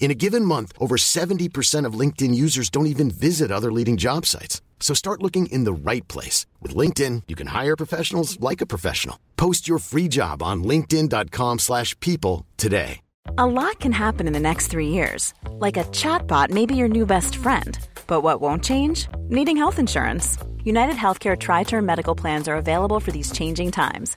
In a given month, over 70% of LinkedIn users don't even visit other leading job sites. So start looking in the right place. With LinkedIn, you can hire professionals like a professional. Post your free job on linkedin.com slash people today. A lot can happen in the next three years. Like a chatbot may be your new best friend. But what won't change? Needing health insurance. United Healthcare Tri Term Medical Plans are available for these changing times.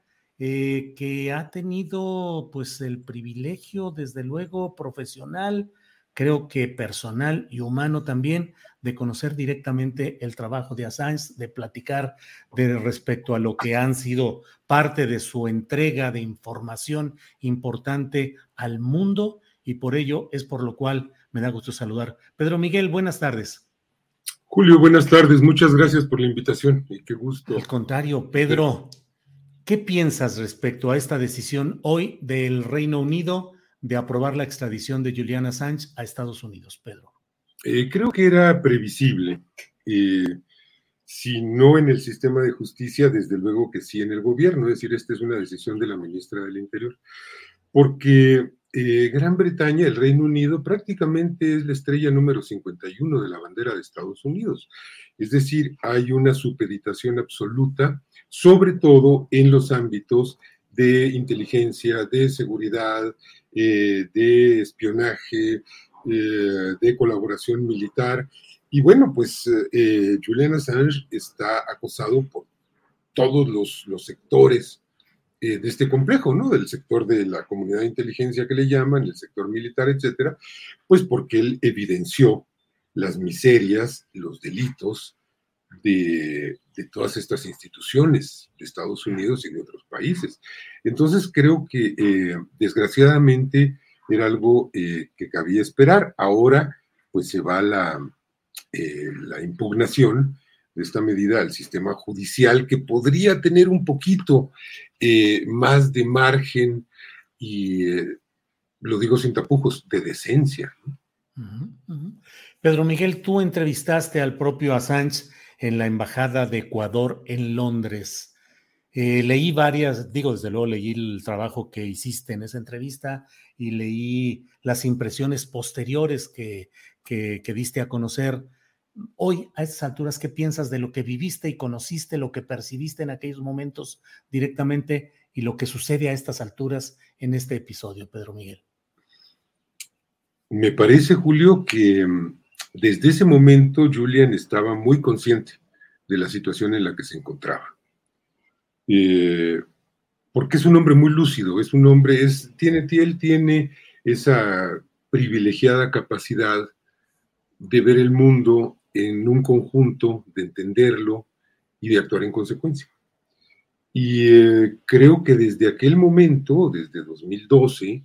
Eh, que ha tenido pues el privilegio, desde luego, profesional, creo que personal y humano también, de conocer directamente el trabajo de Assange, de platicar de respecto a lo que han sido parte de su entrega de información importante al mundo y por ello es por lo cual me da gusto saludar. Pedro Miguel, buenas tardes. Julio, buenas tardes. Muchas gracias por la invitación y qué gusto. Al contrario, Pedro, ¿Qué piensas respecto a esta decisión hoy del Reino Unido de aprobar la extradición de Julian Assange a Estados Unidos, Pedro? Eh, creo que era previsible. Eh, si no en el sistema de justicia, desde luego que sí en el gobierno. Es decir, esta es una decisión de la ministra del Interior. Porque eh, Gran Bretaña, el Reino Unido, prácticamente es la estrella número 51 de la bandera de Estados Unidos. Es decir, hay una supeditación absoluta sobre todo en los ámbitos de inteligencia, de seguridad, eh, de espionaje, eh, de colaboración militar. Y bueno, pues eh, Julian Assange está acosado por todos los, sectores de este complejo, ¿no? Del sector de la comunidad de inteligencia que le llaman, el sector militar, etcétera, pues porque él evidenció las miserias, los delitos de, todas estas instituciones de Estados Unidos y de otros países. Entonces creo que eh, desgraciadamente era algo eh, que cabía esperar. Ahora pues se va la, eh, la impugnación de esta medida al sistema judicial que podría tener un poquito más de margen y, lo digo sin tapujos, de decencia. Pedro Miguel, tú entrevistaste al propio Assange en la Embajada de Ecuador en Londres. Eh, leí varias, digo, desde luego leí el trabajo que hiciste en esa entrevista y leí las impresiones posteriores que, que, diste a conocer. Hoy, a estas alturas, ¿qué piensas de lo que viviste y conociste, lo que percibiste en aquellos momentos directamente y lo que sucede a estas alturas en este episodio, Pedro Miguel? Me parece, Julio, que mm, desde ese momento, Julian estaba muy consciente de la situación en la que se encontraba. Eh, porque es un hombre muy lúcido, es un hombre, es, tiene, él tiene esa privilegiada capacidad de ver el mundo en un conjunto, de entenderlo y de actuar en consecuencia. Y eh, creo que desde aquel momento, desde 2012,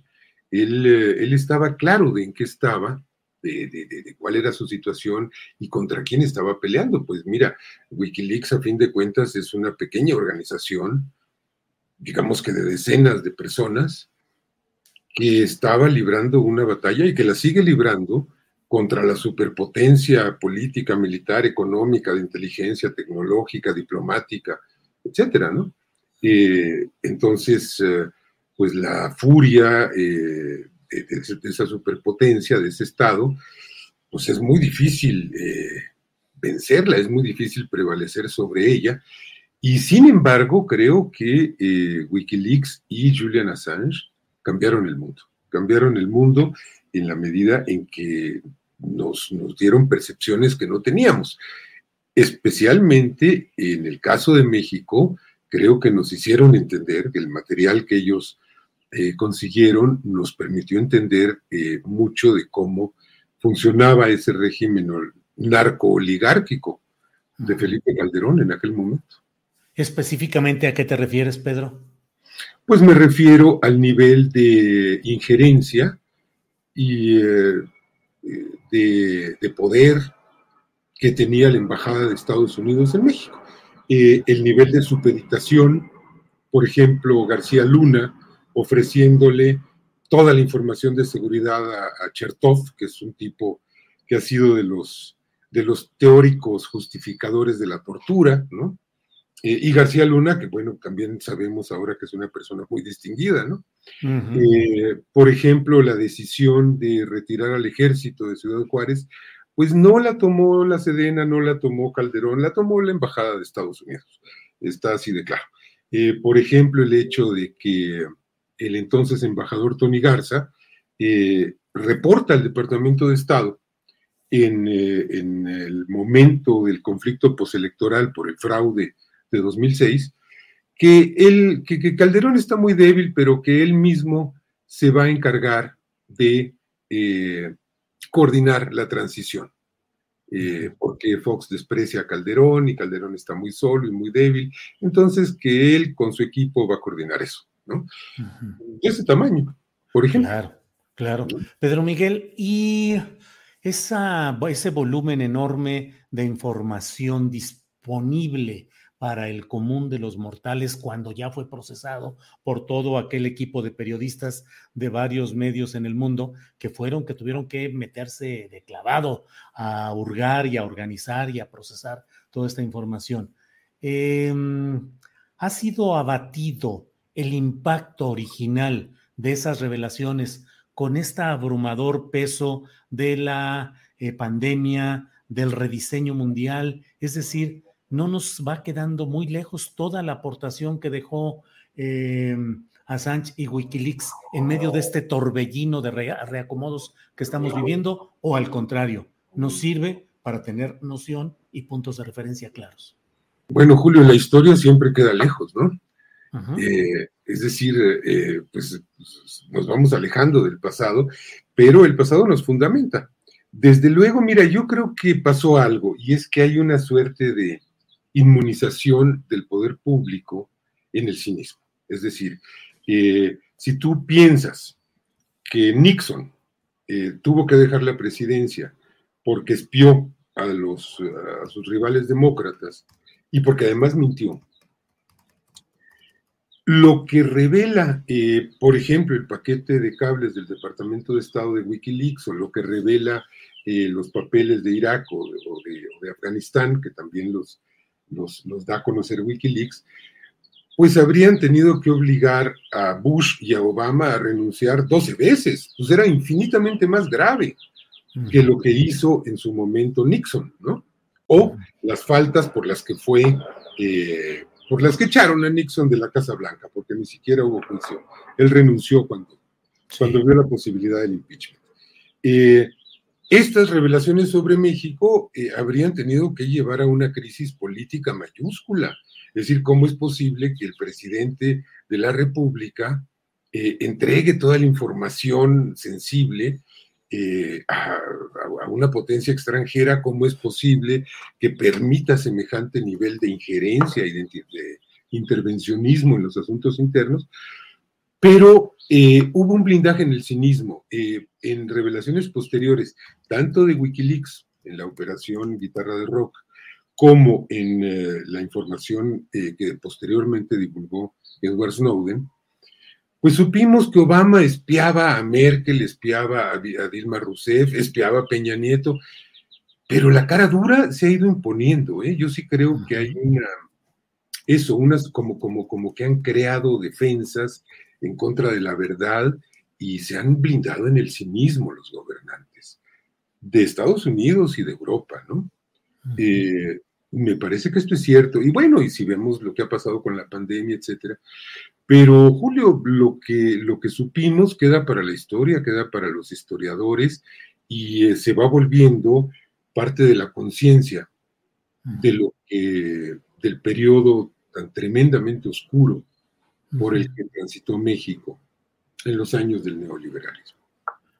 él, eh, él estaba claro de en qué estaba de, cuál era su situación y contra quién estaba peleando. Pues mira, Wikileaks a fin de cuentas es una pequeña organización, digamos que de decenas de personas, que estaba librando una batalla y que la sigue librando contra la superpotencia política, militar, económica, de inteligencia, tecnológica, diplomática, etcétera, ¿no? Eh, entonces, eh, pues la furia eh, de, esa superpotencia, de ese Estado, pues es muy difícil eh, vencerla, es muy difícil prevalecer sobre ella. Y sin embargo, creo que eh, Wikileaks y Julian Assange cambiaron el mundo. Cambiaron el mundo en la medida en que nos, nos dieron percepciones que no teníamos. especialmente en el caso de México, creo que nos hicieron entender que el material que ellos eh, consiguieron nos permitió entender eh, mucho de cómo funcionaba ese régimen narco-oligárquico de Felipe Calderón en aquel momento. Específicamente, ¿a qué te refieres, Pedro? Pues me refiero al nivel de injerencia y eh, de, poder que tenía la Embajada de Estados Unidos en México. El nivel de supeditación, por ejemplo, García Luna ofreciéndole toda la información de seguridad a, Chertov, que es un tipo que ha sido de los, de los teóricos justificadores de la tortura, ¿no? Eh, y García Luna, que bueno, también sabemos ahora que es una persona muy distinguida, ¿no? Eh, por ejemplo, la decisión de retirar al ejército de Ciudad Juárez, pues no la tomó la Sedena, no la tomó Calderón, la tomó la Embajada de Estados Unidos. Está así de claro. Eh, por ejemplo, el hecho de que el entonces embajador Tony Garza reporta al Departamento de Estado en, en, el momento del conflicto postelectoral por el fraude de 2006, que, él, que, Calderón está muy débil, pero que él mismo se va a encargar de eh, coordinar la transición. Eh, porque Fox desprecia a Calderón y Calderón está muy solo y muy débil, entonces que él con su equipo va a coordinar eso, ¿no? De ese tamaño, por ejemplo. Claro, claro. Pedro Miguel, y esa, ese volumen enorme de información disponible para el común de los mortales cuando ya fue procesado por todo aquel equipo de periodistas de varios medios en el mundo que fueron, que tuvieron que meterse de clavado a hurgar y a organizar y a procesar toda esta información. Em, ha sido abatido el impacto original de esas revelaciones con este abrumador peso de la eh, pandemia, del rediseño mundial, es decir, no nos va quedando muy lejos toda la aportación que dejó eh, Assange y Wikileaks en medio de este torbellino de reacomodos que estamos viviendo, o al contrario, nos sirve para tener noción y puntos de referencia claros. Bueno, Julio, la historia siempre queda lejos, ¿no? Eh, es decir, eh, pues nos vamos alejando del pasado, pero el pasado nos fundamenta. Desde luego, mira, yo creo que pasó algo y es que hay una suerte de, inmunización del poder público en el cinismo. Es decir, eh, si tú piensas que Nixon tuvo que dejar la presidencia porque espió a, los, a sus rivales demócratas y porque además mintió, lo que revela, eh, por ejemplo, el paquete de cables del Departamento de Estado de Wikileaks o lo que revela los papeles de Irak o de, Afganistán, que también los, los, da a conocer Wikileaks, pues habrían tenido que obligar a Bush y a Obama a renunciar 12 veces. Pues era infinitamente más grave que lo que hizo en su momento Nixon, ¿no? O las faltas por las que fue, eh, por las que echaron a Nixon de la Casa Blanca, porque ni siquiera hubo juicio. Él renunció cuando, cuando vio la posibilidad del impeachment. Eh, estas revelaciones sobre México eh, habrían tenido que llevar a una crisis política mayúscula. Es decir, ¿cómo es posible que el presidente de la República eh, entregue toda la información sensible eh, a, una potencia extranjera? ¿Cómo es posible que permita semejante nivel de injerencia y de intervencionismo en los asuntos internos? Pero eh, hubo un blindaje en el cinismo. Eh, en revelaciones posteriores, tanto de Wikileaks, en la operación Guitarra de Rock, como en la información que posteriormente divulgó Edward Snowden, pues supimos que Obama espiaba a Merkel, espiaba a, Dilma Rousseff, espiaba a Peña Nieto, pero la cara dura se ha ido imponiendo. Yo sí creo que hay una, eso, unas como, como, como que han creado defensas en contra de la verdad y se han blindado en el cinismo los gobernantes de Estados Unidos y de Europa, ¿no? Eh, me parece que esto es cierto. Y bueno, y si vemos lo que ha pasado con la pandemia, etcétera. Pero, Julio, lo que, lo que supimos queda para la historia, queda para los historiadores y eh, se va volviendo parte de la conciencia de lo que, del periodo tan tremendamente oscuro por el que transitó México en los años del neoliberalismo.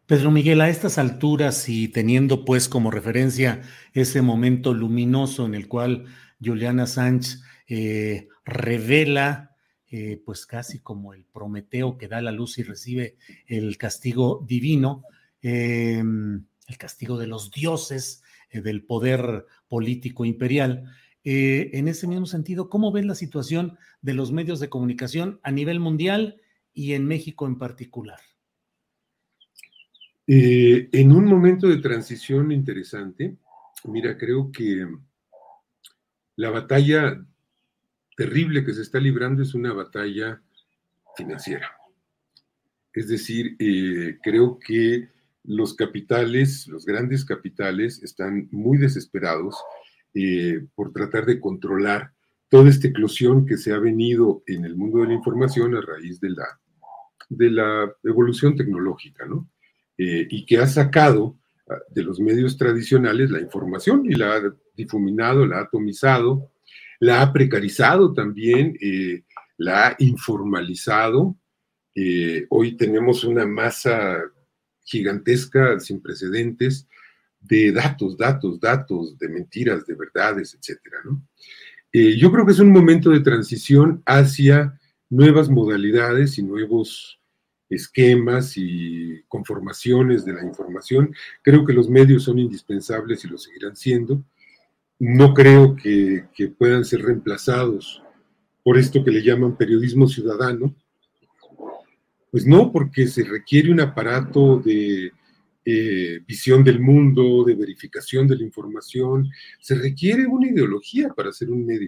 Pedro Miguel, a estas alturas y teniendo pues como referencia ese momento luminoso en el cual Juliana Sánchez eh, revela eh, pues casi como el Prometeo que da la luz y recibe el castigo divino, em, el castigo de los dioses eh, del poder político imperial. en ese mismo sentido, ¿cómo ves la situación de los medios de comunicación a nivel mundial y en México en particular? En un momento de transición interesante, mira, creo que la batalla terrible que se está librando es una batalla financiera. Es decir, eh, creo que los capitales, los grandes capitales, están muy desesperados eh, por tratar de controlar toda esta eclosión que se ha venido en el mundo de la información a raíz de la, de la evolución tecnológica, ¿no? Eh, y que ha sacado ah, de los medios tradicionales la información y la ha difuminado, la ha atomizado, la ha precarizado también, eh, la ha informalizado. Eh, hoy tenemos una masa gigantesca, sin precedentes, de datos, datos, datos, de mentiras, de verdades, etcétera. Eh, yo creo que es un momento de transición hacia nuevas modalidades y nuevos esquemas y conformaciones de la información. Creo que los medios son indispensables y lo seguirán siendo no creo que, puedan ser reemplazados por esto que le llaman periodismo ciudadano. Pues no, porque se requiere un aparato de eh, visión del mundo, de verificación de la información, se requiere una ideología para ser un medio.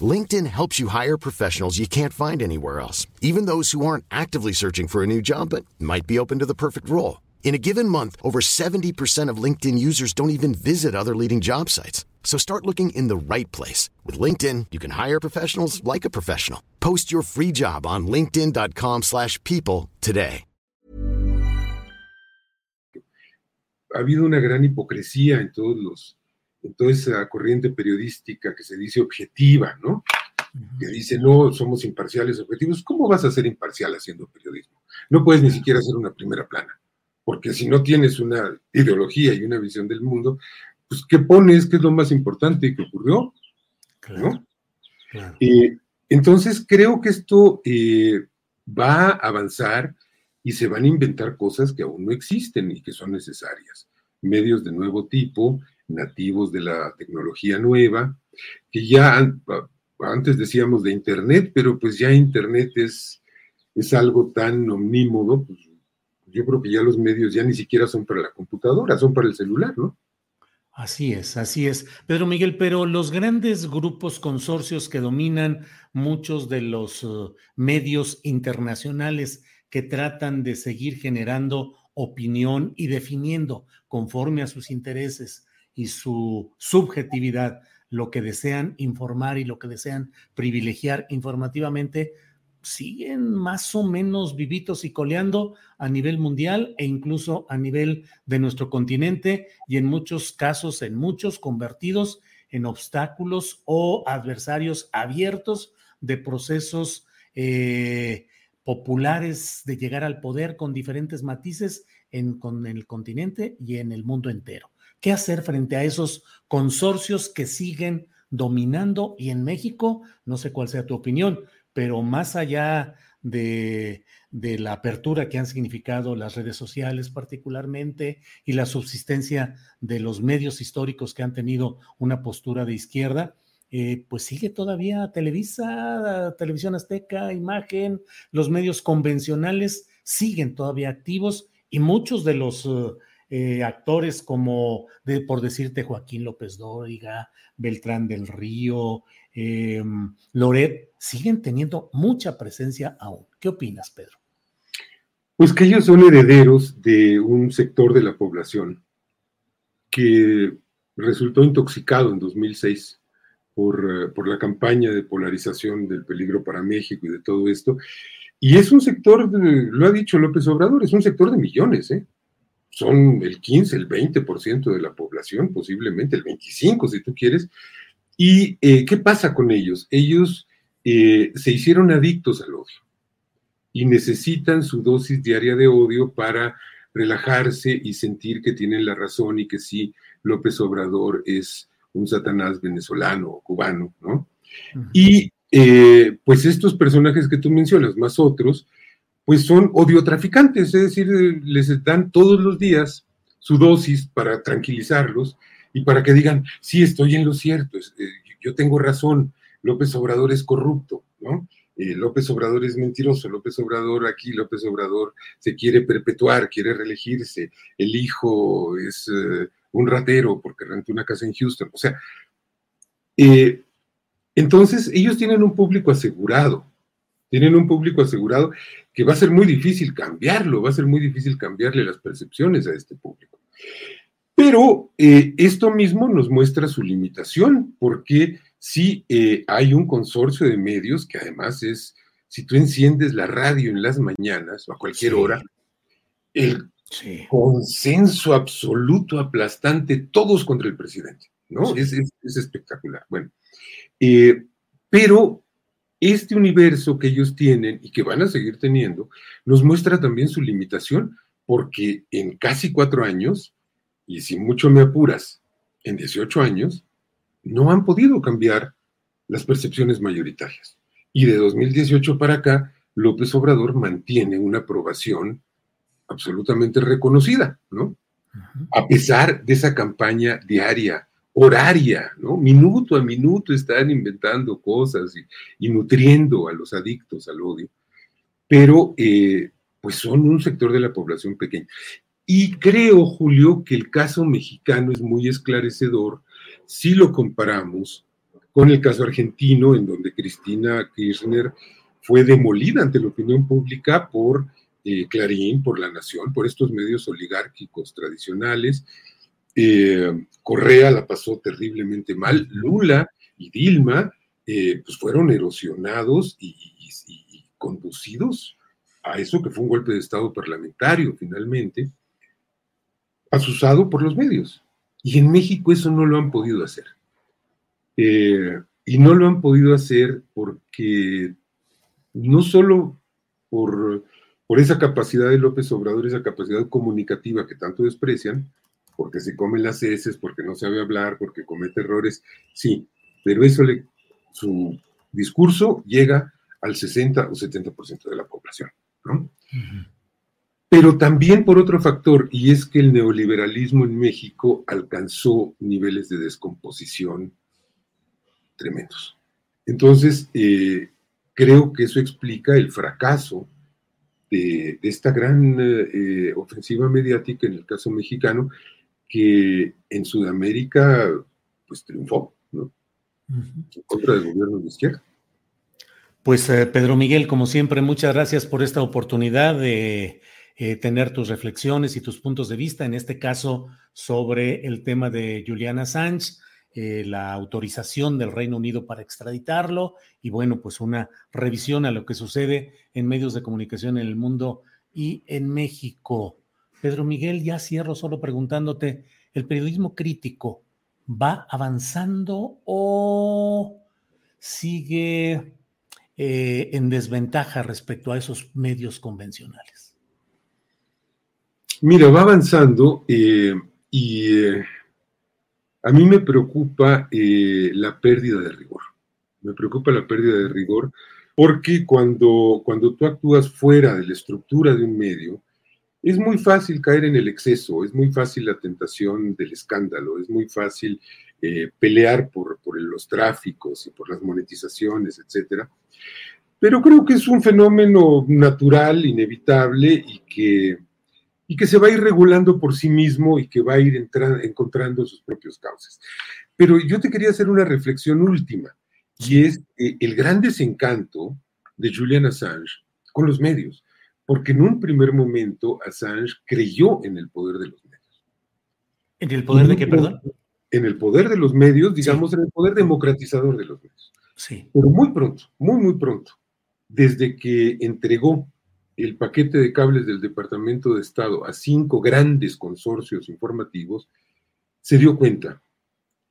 LinkedIn helps you hire professionals you can't find anywhere else, even those who aren't actively searching for a new job but might be open to the perfect role. In a given month, over 70% of LinkedIn users don't even visit other leading job sites. So start looking in the right place. With LinkedIn, you can hire professionals like a professional. Post your free job on linkedin.com slash people today. Ha habido una gran hipocresía en todos los en toda esa corriente periodística que se dice objetiva, ¿no? Que dice, no, somos imparciales, objetivos. ¿Cómo vas a ser imparcial haciendo periodismo? No puedes ni siquiera hacer una primera plana, porque si no tienes una ideología y una visión del mundo, pues ¿qué pones? ¿Qué es lo más importante que ocurrió? Claro. Eh, entonces creo que esto eh, va a avanzar y se van a inventar cosas que aún no existen y que son necesarias. Medios de nuevo tipo, nativos de la tecnología nueva, que ya antes decíamos de Internet, pero pues ya Internet es, es algo tan omnímodo, pues yo creo que ya los medios ya ni siquiera son para la computadora, son para el celular, ¿no? Así es, así es. Pedro Miguel, pero los grandes grupos consorcios que dominan muchos de los uh, medios internacionales que tratan de seguir generando opinión y definiendo conforme a sus intereses y su subjetividad, lo que desean informar y lo que desean privilegiar informativamente, siguen más o menos vivitos y coleando a nivel mundial e incluso a nivel de nuestro continente y en muchos casos, en muchos convertidos en obstáculos o adversarios abiertos de procesos eh, populares de llegar al poder con diferentes matices en, con el continente y en el mundo entero. ¿Qué hacer frente a esos consorcios que siguen dominando? Y en México, no sé cuál sea tu opinión, pero más allá de, la apertura que han significado las redes sociales particularmente y la subsistencia de los medios históricos que han tenido una postura de izquierda, eh, pues sigue todavía Televisa, Televisión Azteca, Imagen, los medios convencionales siguen todavía activos y muchos de los eh, actores como, de, por decirte, Joaquín López Dóriga, Beltrán del Río, eh, Loret, siguen teniendo mucha presencia aún. ¿Qué opinas, Pedro? Pues que ellos son herederos de un sector de la población que resultó intoxicado en 2006 por, por, la campaña de polarización del peligro para México y de todo esto. Y es un sector, lo ha dicho López Obrador, es un sector de millones, ¿eh? Son el 15, el 20% de la población, posiblemente el 25% si tú quieres. ¿Y eh, qué pasa con ellos? Ellos eh, se hicieron adictos al odio y necesitan su dosis diaria de odio para relajarse y sentir que tienen la razón y que sí, López Obrador es un Satanás venezolano o cubano, ¿no? Y eh, pues estos personajes que tú mencionas, más otros, pues son odiotraficantes, es decir, les dan todos los días su dosis para tranquilizarlos y para que digan, sí, estoy en lo cierto, eh, yo tengo razón, López Obrador es corrupto, ¿no? Eh, López Obrador es mentiroso, López Obrador aquí, López Obrador se quiere perpetuar, quiere reelegirse, el hijo es un ratero porque rentó una casa en Houston. O sea, eh, entonces ellos tienen un público asegurado, tienen un público asegurado que va a ser muy difícil cambiarlo, va a ser muy difícil cambiarle las percepciones a este público. Pero eh, esto mismo nos muestra su limitación, porque si eh, hay un consorcio de medios que además es, si tú enciendes la radio en las mañanas o a cualquier hora, el consenso absoluto, aplastante, todos contra el presidente, ¿no? Es, espectacular. Bueno, eh, pero este universo que ellos tienen y que van a seguir teniendo, nos muestra también su limitación, porque en casi cuatro años, y si mucho me apuras, en 18 años, no han podido cambiar las percepciones mayoritarias. Y de 2018 para acá, López Obrador mantiene una aprobación absolutamente reconocida, ¿no? A pesar de esa campaña diaria, horaria, ¿no? Minuto a minuto están inventando cosas y, nutriendo a los adictos al odio, pero eh, pues son un sector de la población pequeña. Y creo, Julio, que el caso mexicano es muy esclarecedor si lo comparamos con el caso argentino, en donde Cristina Kirchner fue demolida ante la opinión pública por eh, Clarín, por La Nación, por estos medios oligárquicos tradicionales. Eh, Correa la pasó terriblemente mal. Lula y Dilma eh, pues fueron erosionados y, conducidos a eso que fue un golpe de Estado parlamentario finalmente, asusado por los medios. Y en México eso no lo han podido hacer. y no lo han podido hacer porque no solo por por esa capacidad de López Obrador, esa capacidad comunicativa que tanto desprecian, porque se comen las heces, porque no sabe hablar, porque comete errores, sí, pero eso le, su discurso llega al 60 o 70% de la población, ¿no? Pero también por otro factor, y es que el neoliberalismo en México alcanzó niveles de descomposición tremendos. Entonces, eh, creo que eso explica el fracaso de, esta gran eh, ofensiva mediática en el caso mexicano, que en Sudamérica pues triunfó, ¿no? En contra del gobierno de izquierda. Pues eh, Pedro Miguel, como siempre, muchas gracias por esta oportunidad de eh, tener tus reflexiones y tus puntos de vista, en este caso sobre el tema de Juliana Sánchez eh, la autorización del Reino Unido para extraditarlo y bueno, pues una revisión a lo que sucede en medios de comunicación en el mundo y en México. Pedro Miguel, ya cierro solo preguntándote, ¿el periodismo crítico va avanzando o sigue eh, en desventaja respecto a esos medios convencionales? Mira, va avanzando eh, y a mí me preocupa eh, la pérdida de rigor. Me preocupa la pérdida de rigor porque cuando, cuando tú actúas fuera de la estructura de un medio, es muy fácil caer en el exceso, es muy fácil la tentación del escándalo, es muy fácil eh, pelear por, por, los tráficos y por las monetizaciones, etc. Pero creo que es un fenómeno natural, inevitable y que, y que se va a ir regulando por sí mismo y que va a ir encontrando sus propios cauces. Pero yo te quería hacer una reflexión última, y es eh, el gran desencanto de Julian Assange con los medios, porque en un primer momento Assange creyó en el poder de los medios. ¿En el poder de qué, perdón? En el poder de los medios, digamos, en el poder democratizador de los medios. Sí. Pero muy pronto, muy, muy pronto, desde que entregó el paquete de cables del Departamento de Estado a cinco grandes consorcios informativos, se dio cuenta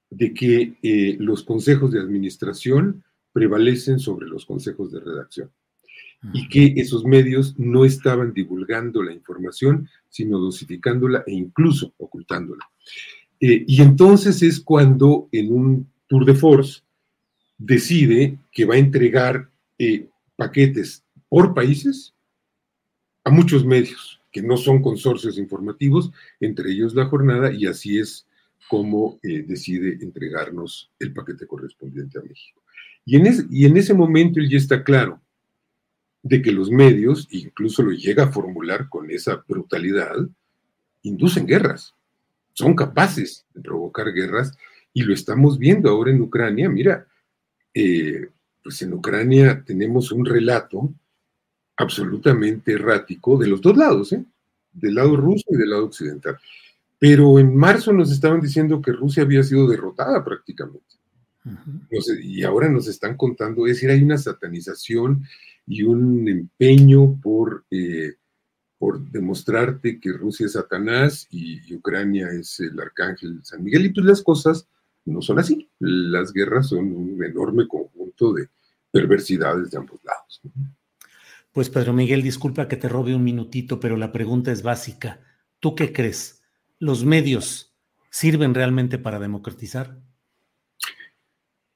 de que eh, los consejos de administración prevalecen sobre los consejos de redacción y que esos medios no estaban divulgando la información, sino dosificándola e incluso ocultándola. Eh, y entonces es cuando en un tour de force decide que va a entregar eh, paquetes por países a muchos medios, que no son consorcios informativos, entre ellos la jornada, y así es como eh, decide entregarnos el paquete correspondiente a México. Y en, y en ese momento él ya está claro de que los medios, incluso lo llega a formular con esa brutalidad, inducen guerras, son capaces de provocar guerras y lo estamos viendo ahora en Ucrania. Mira, eh, pues en Ucrania tenemos un relato absolutamente errático de los dos lados, ¿eh? del lado ruso y del lado occidental. Pero en marzo nos estaban diciendo que Rusia había sido derrotada prácticamente. y ahora nos están contando, es decir, hay una satanización y un empeño por, eh, por demostrarte que Rusia es Satanás y, Ucrania es el arcángel San Miguel. Y pues las cosas no son así. Las guerras son un enorme conjunto de perversidades de ambos lados. Pues Pedro Miguel, disculpa que te robe un minutito, pero la pregunta es básica. ¿Tú qué crees? ¿Los medios sirven realmente para democratizar?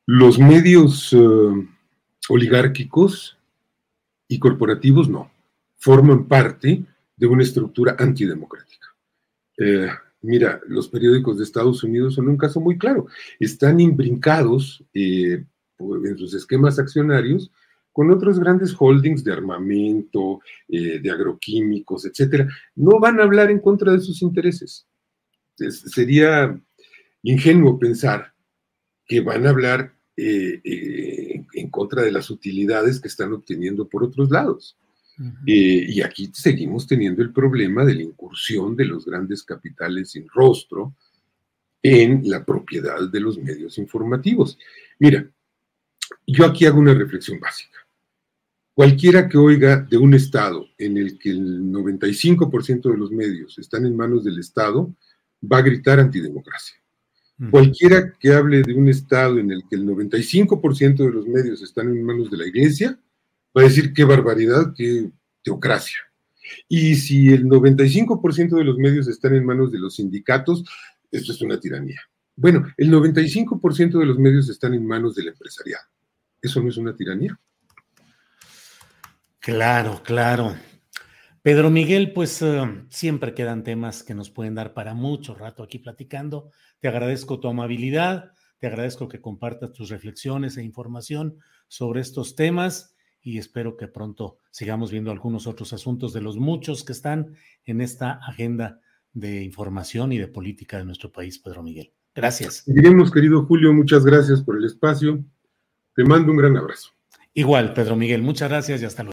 Los medios eh, oligárquicos y corporativos no, forman parte de una estructura antidemocrática. Eh, mira, los periódicos de Estados Unidos son un caso muy claro. Están imbrincados eh, en sus esquemas accionarios con otros grandes holdings de armamento, de agroquímicos, etcétera. No van a hablar en contra de sus intereses sería ingenuo pensar que van a hablar eh, eh, en contra de las utilidades que están obteniendo por otros lados. Eh, y aquí seguimos teniendo el problema de la incursión de los grandes capitales sin rostro en la propiedad de los medios informativos. Mira, yo aquí hago una reflexión básica. Cualquiera que oiga de un Estado en el que el 95% de los medios están en manos del Estado, va a gritar antidemocracia. Cualquiera que hable de un Estado en el que el 95% de los medios están en manos de la Iglesia, va a decir qué barbaridad, qué teocracia. Y si el 95% de los medios están en manos de los sindicatos, esto es una tiranía. Bueno, el 95% de los medios están en manos del empresariado. ¿Eso no es una tiranía? Claro, claro. Pedro Miguel, pues eh, siempre quedan temas que nos pueden dar para mucho rato aquí platicando. Te agradezco tu amabilidad, te agradezco que compartas tus reflexiones e información sobre estos temas y espero que pronto sigamos viendo algunos otros asuntos de los muchos que están en esta agenda de información y de política de nuestro país, Pedro Miguel. Gracias. Seguiremos, querido Julio, muchas gracias por el espacio. Te mando un gran abrazo. Igual, Pedro Miguel, muchas gracias y hasta luego.